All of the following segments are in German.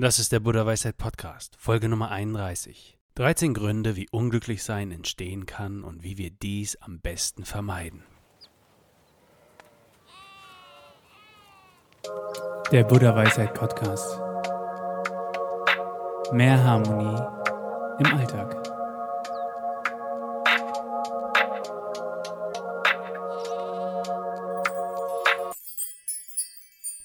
Das ist der Buddha Weisheit Podcast, Folge Nummer 31. 13 Gründe, wie Unglücklichsein entstehen kann und wie wir dies am besten vermeiden. Der Buddha Weisheit Podcast. Mehr Harmonie im Alltag.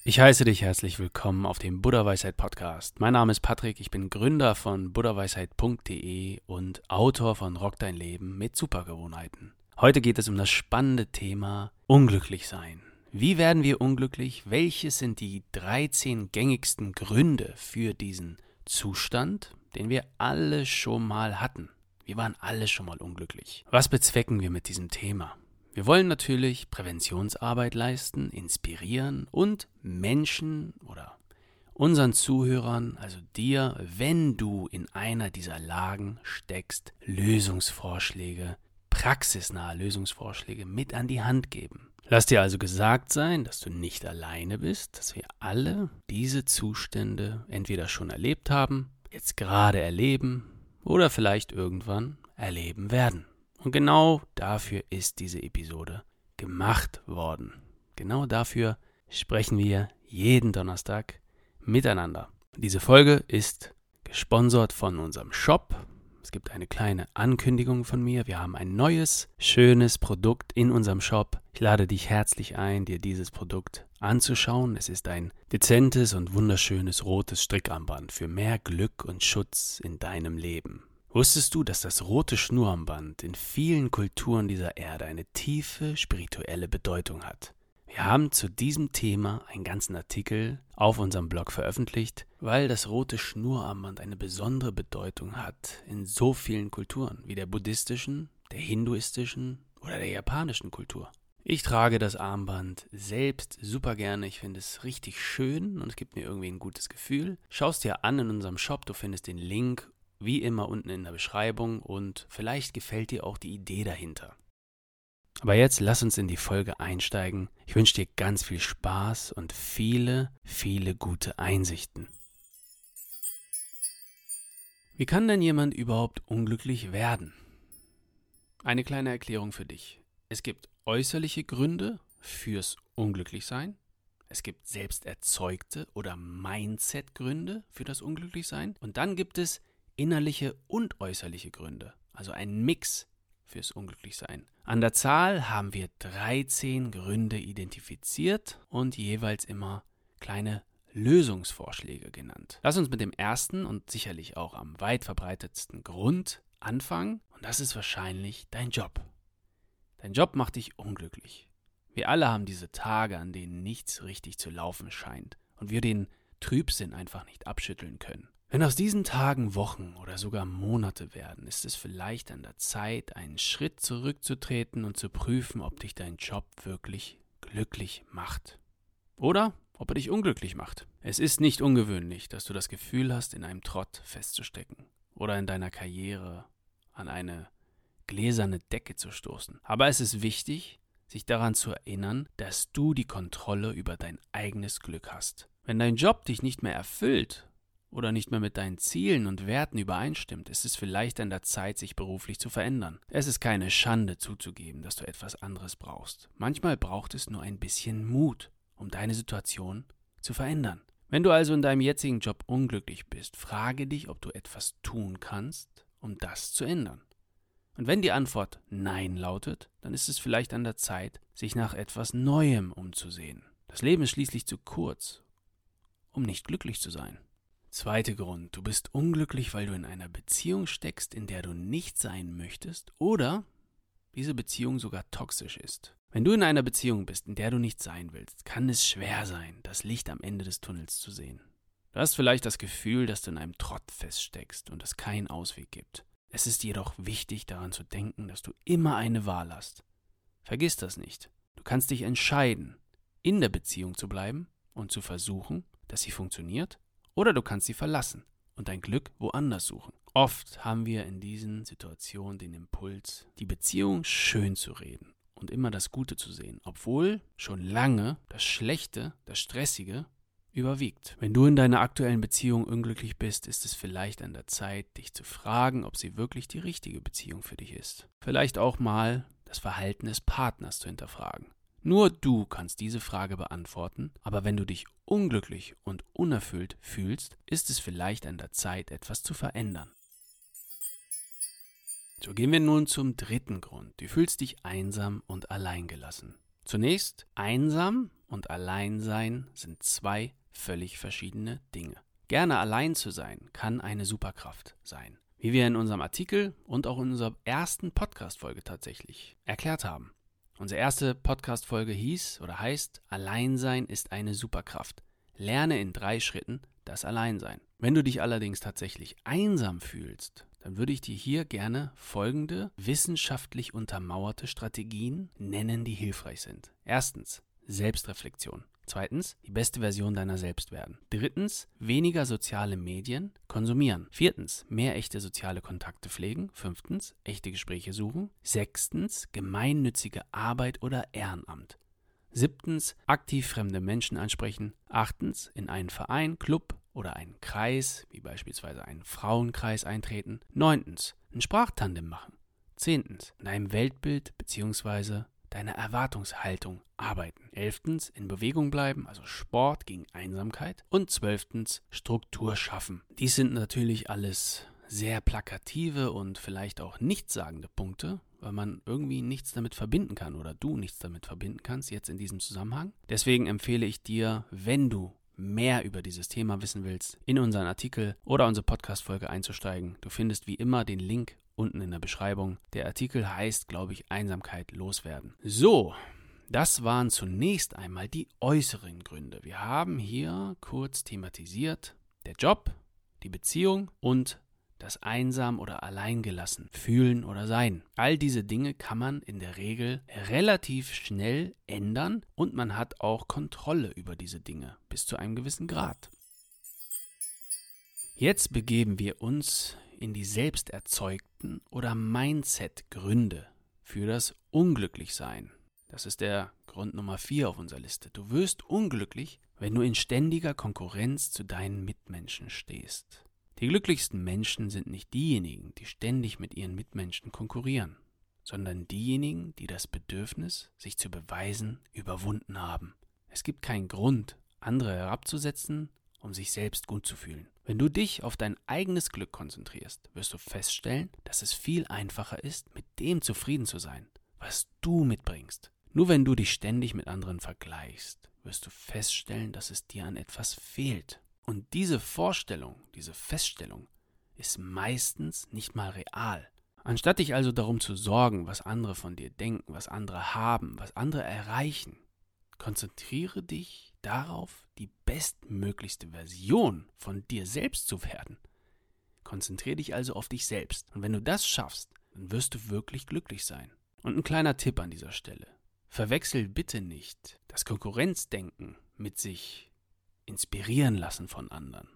Ich heiße dich herzlich willkommen auf dem Buddha Weisheit Podcast. Mein Name ist Patrick, ich bin Gründer von buddhaweisheit.de und Autor von Rock dein Leben mit Supergewohnheiten. Heute geht es um das spannende Thema Unglücklich sein. Wie werden wir unglücklich? Welches sind die 13 gängigsten Gründe für diesen Zustand, den wir alle schon mal hatten? Wir waren alle schon mal unglücklich. Was bezwecken wir mit diesem Thema? Wir wollen natürlich Präventionsarbeit leisten, inspirieren und Menschen oder unseren Zuhörern, also dir, wenn du in einer dieser Lagen steckst, Lösungsvorschläge, praxisnahe Lösungsvorschläge mit an die Hand geben. Lass dir also gesagt sein, dass du nicht alleine bist, dass wir alle diese Zustände entweder schon erlebt haben, jetzt gerade erleben oder vielleicht irgendwann erleben werden. Und genau dafür ist diese Episode gemacht worden. Genau dafür sprechen wir jeden Donnerstag miteinander. Diese Folge ist gesponsert von unserem Shop. Es gibt eine kleine Ankündigung von mir. Wir haben ein neues, schönes Produkt in unserem Shop. Ich lade dich herzlich ein, dir dieses Produkt anzuschauen. Es ist ein dezentes und wunderschönes rotes Strickarmband für mehr Glück und Schutz in deinem Leben. Wusstest du, dass das rote Schnurramband in vielen Kulturen dieser Erde eine tiefe spirituelle Bedeutung hat? Wir haben zu diesem Thema einen ganzen Artikel auf unserem Blog veröffentlicht, weil das rote Schnurarmband eine besondere Bedeutung hat in so vielen Kulturen, wie der buddhistischen, der hinduistischen oder der japanischen Kultur. Ich trage das Armband selbst super gerne. Ich finde es richtig schön und es gibt mir irgendwie ein gutes Gefühl. Schau es dir an in unserem Shop. Du findest den Link wie immer unten in der Beschreibung und vielleicht gefällt dir auch die Idee dahinter. Aber jetzt lass uns in die Folge einsteigen. Ich wünsche dir ganz viel Spaß und viele, viele gute Einsichten. Wie kann denn jemand überhaupt unglücklich werden? Eine kleine Erklärung für dich. Es gibt äußerliche Gründe fürs Unglücklichsein. Es gibt selbst erzeugte oder Mindset-Gründe für das Unglücklichsein. Und dann gibt es innerliche und äußerliche Gründe, also ein Mix fürs Unglücklichsein. An der Zahl haben wir 13 Gründe identifiziert und jeweils immer kleine Lösungsvorschläge genannt. Lass uns mit dem ersten und sicherlich auch am weit verbreitetsten Grund anfangen und das ist wahrscheinlich dein Job. Dein Job macht dich unglücklich. Wir alle haben diese Tage, an denen nichts richtig zu laufen scheint und wir den Trübsinn einfach nicht abschütteln können. Wenn aus diesen Tagen Wochen oder sogar Monate werden, ist es vielleicht an der Zeit, einen Schritt zurückzutreten und zu prüfen, ob dich dein Job wirklich glücklich macht. Oder ob er dich unglücklich macht. Es ist nicht ungewöhnlich, dass du das Gefühl hast, in einem Trott festzustecken oder in deiner Karriere an eine gläserne Decke zu stoßen. Aber es ist wichtig, sich daran zu erinnern, dass du die Kontrolle über dein eigenes Glück hast. Wenn dein Job dich nicht mehr erfüllt oder nicht mehr mit deinen Zielen und Werten übereinstimmt, ist es vielleicht an der Zeit, sich beruflich zu verändern. Es ist keine Schande zuzugeben, dass du etwas anderes brauchst. Manchmal braucht es nur ein bisschen Mut, um deine Situation zu verändern. Wenn du also in deinem jetzigen Job unglücklich bist, frage dich, ob du etwas tun kannst, um das zu ändern. Und wenn die Antwort Nein lautet, dann ist es vielleicht an der Zeit, sich nach etwas Neuem umzusehen. Das Leben ist schließlich zu kurz, um nicht glücklich zu sein. Zweiter Grund, du bist unglücklich, weil du in einer Beziehung steckst, in der du nicht sein möchtest oder diese Beziehung sogar toxisch ist. Wenn du in einer Beziehung bist, in der du nicht sein willst, kann es schwer sein, das Licht am Ende des Tunnels zu sehen. Du hast vielleicht das Gefühl, dass du in einem Trott feststeckst und es keinen Ausweg gibt. Es ist jedoch wichtig daran zu denken, dass du immer eine Wahl hast. Vergiss das nicht. Du kannst dich entscheiden, in der Beziehung zu bleiben und zu versuchen, dass sie funktioniert, oder du kannst sie verlassen und dein Glück woanders suchen. Oft haben wir in diesen Situationen den Impuls, die Beziehung schön zu reden und immer das Gute zu sehen, obwohl schon lange das Schlechte, das Stressige überwiegt. Wenn du in deiner aktuellen Beziehung unglücklich bist, ist es vielleicht an der Zeit, dich zu fragen, ob sie wirklich die richtige Beziehung für dich ist. Vielleicht auch mal das Verhalten des Partners zu hinterfragen. Nur du kannst diese Frage beantworten, aber wenn du dich unglücklich und unerfüllt fühlst, ist es vielleicht an der Zeit, etwas zu verändern. So gehen wir nun zum dritten Grund. Du fühlst dich einsam und alleingelassen. Zunächst, einsam und Alleinsein sind zwei völlig verschiedene Dinge. Gerne allein zu sein kann eine Superkraft sein. Wie wir in unserem Artikel und auch in unserer ersten Podcast-Folge tatsächlich erklärt haben. Unsere erste Podcast-Folge hieß oder heißt Alleinsein ist eine Superkraft. Lerne in drei Schritten das Alleinsein. Wenn du dich allerdings tatsächlich einsam fühlst, dann würde ich dir hier gerne folgende wissenschaftlich untermauerte Strategien nennen, die hilfreich sind. Erstens Selbstreflexion. Zweitens, die beste Version deiner selbst werden. Drittens, weniger soziale Medien konsumieren. Viertens, mehr echte soziale Kontakte pflegen. Fünftens, echte Gespräche suchen. Sechstens, gemeinnützige Arbeit oder Ehrenamt. Siebtens, aktiv fremde Menschen ansprechen. Achtens, in einen Verein, Club oder einen Kreis, wie beispielsweise einen Frauenkreis eintreten. Neuntens, ein Sprachtandem machen. Zehntens, in einem Weltbild bzw deine Erwartungshaltung arbeiten. Elftens, in Bewegung bleiben, also Sport gegen Einsamkeit. Und zwölftens, Struktur schaffen. Dies sind natürlich alles sehr plakative und vielleicht auch nichtssagende Punkte, weil man irgendwie nichts damit verbinden kann oder du nichts damit verbinden kannst jetzt in diesem Zusammenhang. Deswegen empfehle ich dir, wenn du mehr über dieses Thema wissen willst, in unseren Artikel oder unsere Podcast-Folge einzusteigen. Du findest wie immer den Link unten in der Beschreibung. Der Artikel heißt, glaube ich, Einsamkeit loswerden. So, das waren zunächst einmal die äußeren Gründe. Wir haben hier kurz thematisiert der Job, die Beziehung und das einsam oder alleingelassen fühlen oder sein. All diese Dinge kann man in der Regel relativ schnell ändern und man hat auch Kontrolle über diese Dinge bis zu einem gewissen Grad. Jetzt begeben wir uns in die selbst erzeugten oder Mindset-Gründe für das Unglücklichsein. Das ist der Grund Nummer 4 auf unserer Liste. Du wirst unglücklich, wenn du in ständiger Konkurrenz zu deinen Mitmenschen stehst. Die glücklichsten Menschen sind nicht diejenigen, die ständig mit ihren Mitmenschen konkurrieren, sondern diejenigen, die das Bedürfnis, sich zu beweisen, überwunden haben. Es gibt keinen Grund, andere herabzusetzen, um sich selbst gut zu fühlen. Wenn du dich auf dein eigenes Glück konzentrierst, wirst du feststellen, dass es viel einfacher ist, mit dem zufrieden zu sein, was du mitbringst. Nur wenn du dich ständig mit anderen vergleichst, wirst du feststellen, dass es dir an etwas fehlt. Und diese Vorstellung, diese Feststellung ist meistens nicht mal real. Anstatt dich also darum zu sorgen, was andere von dir denken, was andere haben, was andere erreichen, konzentriere dich darauf, die bestmöglichste Version von dir selbst zu werden. Konzentriere dich also auf dich selbst. Und wenn du das schaffst, dann wirst du wirklich glücklich sein. Und ein kleiner Tipp an dieser Stelle. Verwechsel bitte nicht das Konkurrenzdenken mit sich inspirieren lassen von anderen.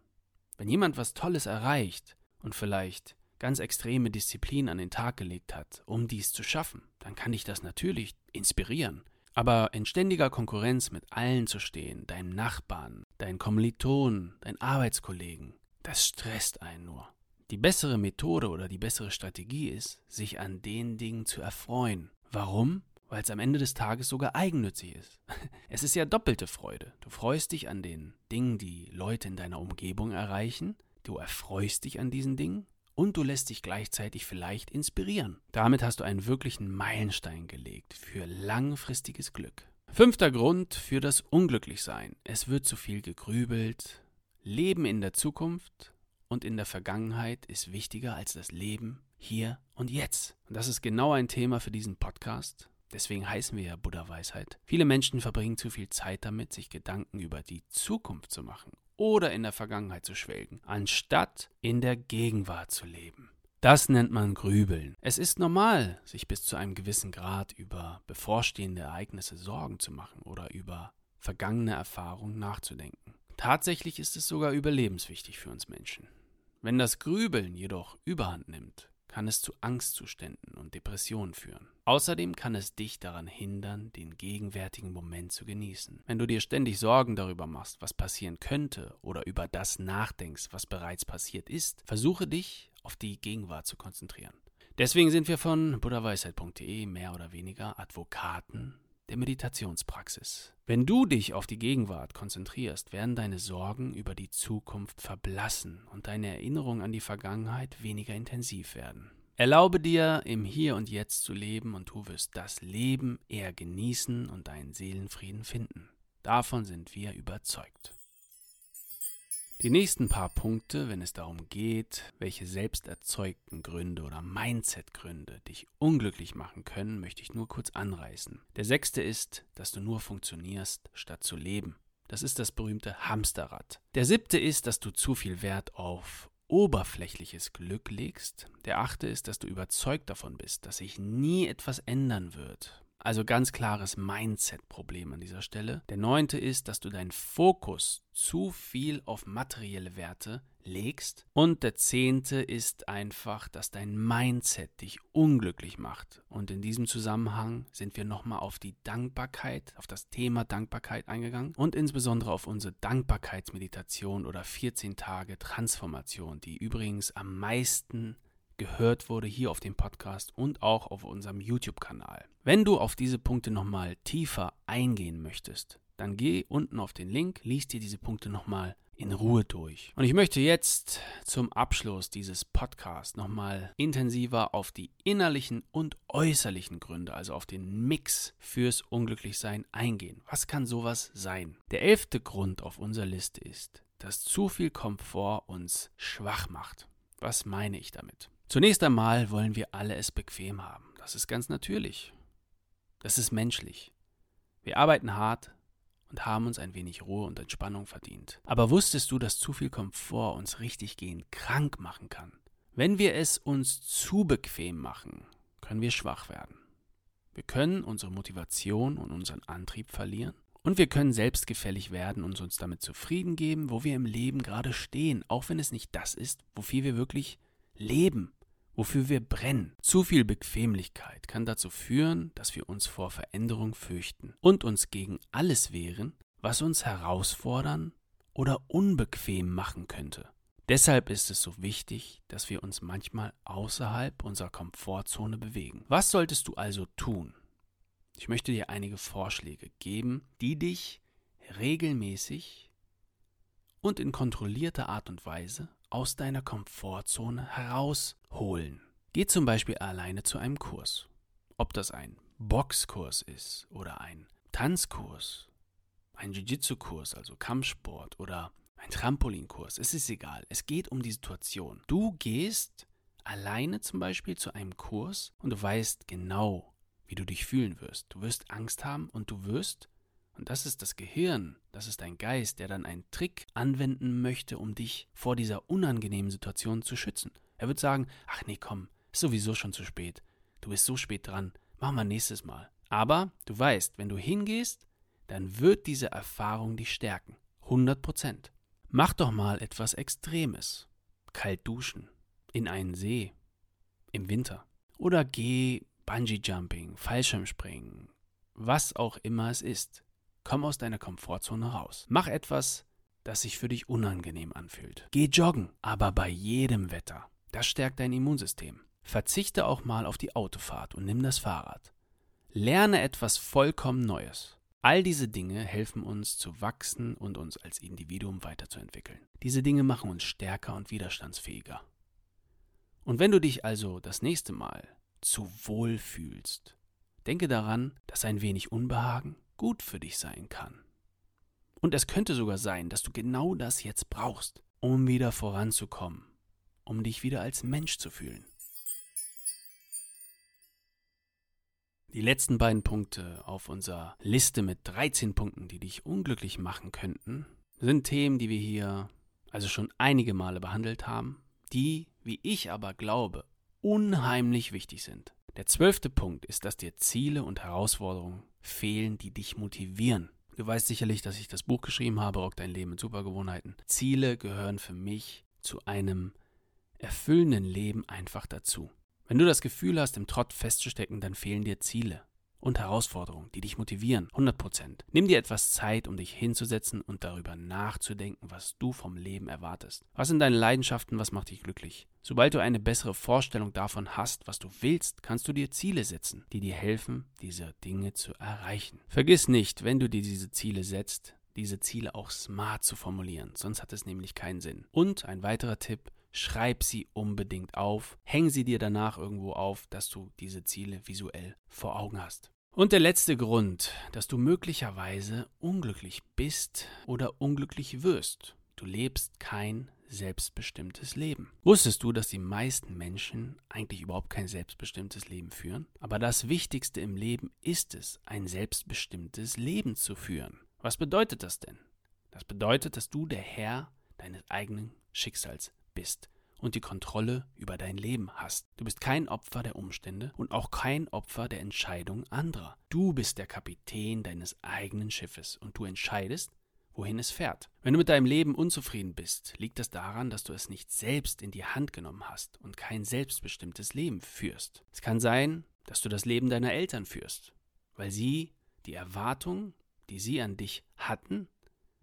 Wenn jemand was Tolles erreicht und vielleicht ganz extreme Disziplin an den Tag gelegt hat, um dies zu schaffen, dann kann dich das natürlich inspirieren. Aber in ständiger Konkurrenz mit allen zu stehen, deinem Nachbarn, deinen Kommilitonen, deinen Arbeitskollegen, das stresst einen nur. Die bessere Methode oder die bessere Strategie ist, sich an den Dingen zu erfreuen. Warum? Weil es am Ende des Tages sogar eigennützig ist. Es ist ja doppelte Freude. Du freust dich an den Dingen, die Leute in deiner Umgebung erreichen, du erfreust dich an diesen Dingen und du lässt dich gleichzeitig vielleicht inspirieren. Damit hast du einen wirklichen Meilenstein gelegt für langfristiges Glück. Fünfter Grund für das Unglücklichsein. Es wird zu viel gegrübelt. Leben in der Zukunft und in der Vergangenheit ist wichtiger als das Leben hier und jetzt. Und das ist genau ein Thema für diesen Podcast. Deswegen heißen wir ja Buddha Weisheit. Viele Menschen verbringen zu viel Zeit damit, sich Gedanken über die Zukunft zu machen oder in der Vergangenheit zu schwelgen, anstatt in der Gegenwart zu leben. Das nennt man Grübeln. Es ist normal, sich bis zu einem gewissen Grad über bevorstehende Ereignisse Sorgen zu machen oder über vergangene Erfahrungen nachzudenken. Tatsächlich ist es sogar überlebenswichtig für uns Menschen. Wenn das Grübeln jedoch überhand nimmt, kann es zu Angstzuständen und Depressionen führen. Außerdem kann es dich daran hindern, den gegenwärtigen Moment zu genießen. Wenn du dir ständig Sorgen darüber machst, was passieren könnte oder über das nachdenkst, was bereits passiert ist, versuche dich auf die Gegenwart zu konzentrieren. Deswegen sind wir von buddhaweisheit.de mehr oder weniger Advokaten der Meditationspraxis. Wenn du dich auf die Gegenwart konzentrierst, werden deine Sorgen über die Zukunft verblassen und deine Erinnerungen an die Vergangenheit weniger intensiv werden. Erlaube dir, im Hier und Jetzt zu leben und du wirst das Leben eher genießen und deinen Seelenfrieden finden. Davon sind wir überzeugt. Die nächsten paar Punkte, wenn es darum geht, welche selbst erzeugten Gründe oder Mindset-Gründe dich unglücklich machen können, möchte ich nur kurz anreißen. Der sechste ist, dass du nur funktionierst, statt zu leben. Das ist das berühmte Hamsterrad. Der siebte ist, dass du zu viel Wert auf oberflächliches Glück legst. Der achte ist, dass du überzeugt davon bist, dass sich nie etwas ändern wird. Also ganz klares Mindset-Problem an dieser Stelle. Der neunte ist, dass du deinen Fokus zu viel auf materielle Werte legst. Und der zehnte ist einfach, dass dein Mindset dich unglücklich macht. Und in diesem Zusammenhang sind wir nochmal auf die Dankbarkeit, auf das Thema Dankbarkeit eingegangen und insbesondere auf unsere Dankbarkeitsmeditation oder 14 Tage Transformation, die übrigens am meisten gehört wurde hier auf dem Podcast und auch auf unserem YouTube-Kanal. Wenn du auf diese Punkte nochmal tiefer eingehen möchtest, dann geh unten auf den Link, liest dir diese Punkte nochmal in Ruhe durch. Und ich möchte jetzt zum Abschluss dieses Podcasts nochmal intensiver auf die innerlichen und äußerlichen Gründe, also auf den Mix fürs Unglücklichsein eingehen. Was kann sowas sein? Der elfte Grund auf unserer Liste ist, dass zu viel Komfort uns schwach macht. Was meine ich damit? Zunächst einmal wollen wir alle es bequem haben. Das ist ganz natürlich. Das ist menschlich. Wir arbeiten hart und haben uns ein wenig Ruhe und Entspannung verdient. Aber wusstest du, dass zu viel Komfort uns richtig gehen krank machen kann? Wenn wir es uns zu bequem machen, können wir schwach werden. Wir können unsere Motivation und unseren Antrieb verlieren. Und wir können selbstgefällig werden und uns damit zufrieden geben, wo wir im Leben gerade stehen, auch wenn es nicht das ist, wofür wir wirklich leben wofür wir brennen. Zu viel Bequemlichkeit kann dazu führen, dass wir uns vor Veränderung fürchten und uns gegen alles wehren, was uns herausfordern oder unbequem machen könnte. Deshalb ist es so wichtig, dass wir uns manchmal außerhalb unserer Komfortzone bewegen. Was solltest du also tun? Ich möchte dir einige Vorschläge geben, die dich regelmäßig und in kontrollierter Art und Weise aus deiner Komfortzone herausholen. Geh zum Beispiel alleine zu einem Kurs. Ob das ein Boxkurs ist oder ein Tanzkurs, ein Jiu-Jitsu-Kurs, also Kampfsport oder ein Trampolinkurs, es ist egal. Es geht um die Situation. Du gehst alleine zum Beispiel zu einem Kurs und du weißt genau, wie du dich fühlen wirst. Du wirst Angst haben und du wirst und das ist das Gehirn, das ist dein Geist, der dann einen Trick anwenden möchte, um dich vor dieser unangenehmen Situation zu schützen. Er wird sagen, ach nee, komm, ist sowieso schon zu spät. Du bist so spät dran, machen wir nächstes Mal. Aber du weißt, wenn du hingehst, dann wird diese Erfahrung dich stärken. 100 Prozent. Mach doch mal etwas Extremes. Kalt duschen. In einen See. Im Winter. Oder geh Bungee Jumping, Fallschirmspringen, was auch immer es ist. Komm aus deiner Komfortzone raus. Mach etwas, das sich für dich unangenehm anfühlt. Geh joggen, aber bei jedem Wetter. Das stärkt dein Immunsystem. Verzichte auch mal auf die Autofahrt und nimm das Fahrrad. Lerne etwas vollkommen Neues. All diese Dinge helfen uns zu wachsen und uns als Individuum weiterzuentwickeln. Diese Dinge machen uns stärker und widerstandsfähiger. Und wenn du dich also das nächste Mal zu wohl fühlst, denke daran, dass ein wenig Unbehagen gut für dich sein kann. Und es könnte sogar sein, dass du genau das jetzt brauchst, um wieder voranzukommen, um dich wieder als Mensch zu fühlen. Die letzten beiden Punkte auf unserer Liste mit 13 Punkten, die dich unglücklich machen könnten, sind Themen, die wir hier also schon einige Male behandelt haben, die, wie ich aber glaube, unheimlich wichtig sind. Der zwölfte Punkt ist, dass dir Ziele und Herausforderungen fehlen, die dich motivieren. Du weißt sicherlich, dass ich das Buch geschrieben habe, Rock dein Leben mit Supergewohnheiten. Ziele gehören für mich zu einem erfüllenden Leben einfach dazu. Wenn du das Gefühl hast, im Trott festzustecken, dann fehlen dir Ziele und Herausforderungen, die dich motivieren. 100%. Nimm dir etwas Zeit, um dich hinzusetzen und darüber nachzudenken, was du vom Leben erwartest. Was sind deine Leidenschaften, was macht dich glücklich? Sobald du eine bessere Vorstellung davon hast, was du willst, kannst du dir Ziele setzen, die dir helfen, diese Dinge zu erreichen. Vergiss nicht, wenn du dir diese Ziele setzt, diese Ziele auch smart zu formulieren, sonst hat es nämlich keinen Sinn. Und ein weiterer Tipp, schreib sie unbedingt auf, häng sie dir danach irgendwo auf, dass du diese Ziele visuell vor Augen hast. Und der letzte Grund, dass du möglicherweise unglücklich bist oder unglücklich wirst. Du lebst kein selbstbestimmtes Leben. Wusstest du, dass die meisten Menschen eigentlich überhaupt kein selbstbestimmtes Leben führen? Aber das Wichtigste im Leben ist es, ein selbstbestimmtes Leben zu führen. Was bedeutet das denn? Das bedeutet, dass du der Herr deines eigenen Schicksals bist und die Kontrolle über dein Leben hast. Du bist kein Opfer der Umstände und auch kein Opfer der Entscheidung anderer. Du bist der Kapitän deines eigenen Schiffes und du entscheidest, wohin es fährt. Wenn du mit deinem Leben unzufrieden bist, liegt das daran, dass du es nicht selbst in die Hand genommen hast und kein selbstbestimmtes Leben führst. Es kann sein, dass du das Leben deiner Eltern führst, weil sie die Erwartung, die sie an dich hatten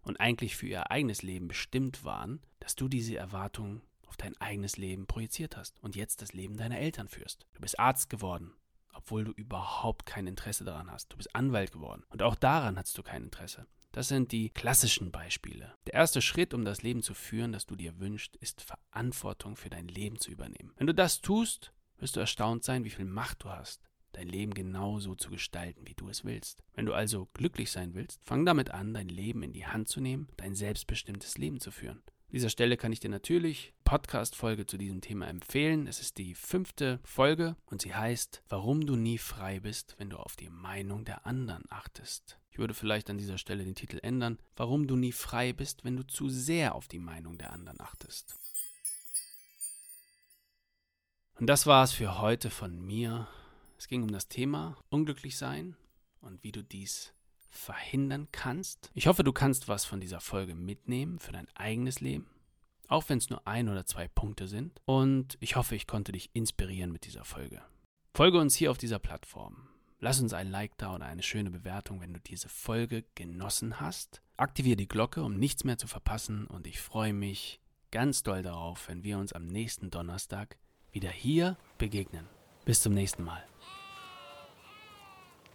und eigentlich für ihr eigenes Leben bestimmt waren, dass du diese Erwartungen auf dein eigenes Leben projiziert hast und jetzt das Leben deiner Eltern führst. Du bist Arzt geworden, obwohl du überhaupt kein Interesse daran hast. Du bist Anwalt geworden und auch daran hast du kein Interesse. Das sind die klassischen Beispiele. Der erste Schritt, um das Leben zu führen, das du dir wünschst, ist Verantwortung für dein Leben zu übernehmen. Wenn du das tust, wirst du erstaunt sein, wie viel Macht du hast, dein Leben genauso zu gestalten, wie du es willst. Wenn du also glücklich sein willst, fang damit an, dein Leben in die Hand zu nehmen, dein selbstbestimmtes Leben zu führen. An dieser Stelle kann ich dir natürlich Podcast-Folge zu diesem Thema empfehlen. Es ist die fünfte Folge und sie heißt, warum du nie frei bist, wenn du auf die Meinung der anderen achtest. Ich würde vielleicht an dieser Stelle den Titel ändern, warum du nie frei bist, wenn du zu sehr auf die Meinung der anderen achtest. Und das war es für heute von mir. Es ging um das Thema unglücklich sein und wie du dies verhindern kannst. Ich hoffe, du kannst was von dieser Folge mitnehmen für dein eigenes Leben, auch wenn es nur ein oder zwei Punkte sind. Und ich hoffe, ich konnte dich inspirieren mit dieser Folge. Folge uns hier auf dieser Plattform. Lass uns ein Like da oder eine schöne Bewertung, wenn du diese Folge genossen hast. Aktiviere die Glocke, um nichts mehr zu verpassen und ich freue mich ganz doll darauf, wenn wir uns am nächsten Donnerstag wieder hier begegnen. Bis zum nächsten Mal.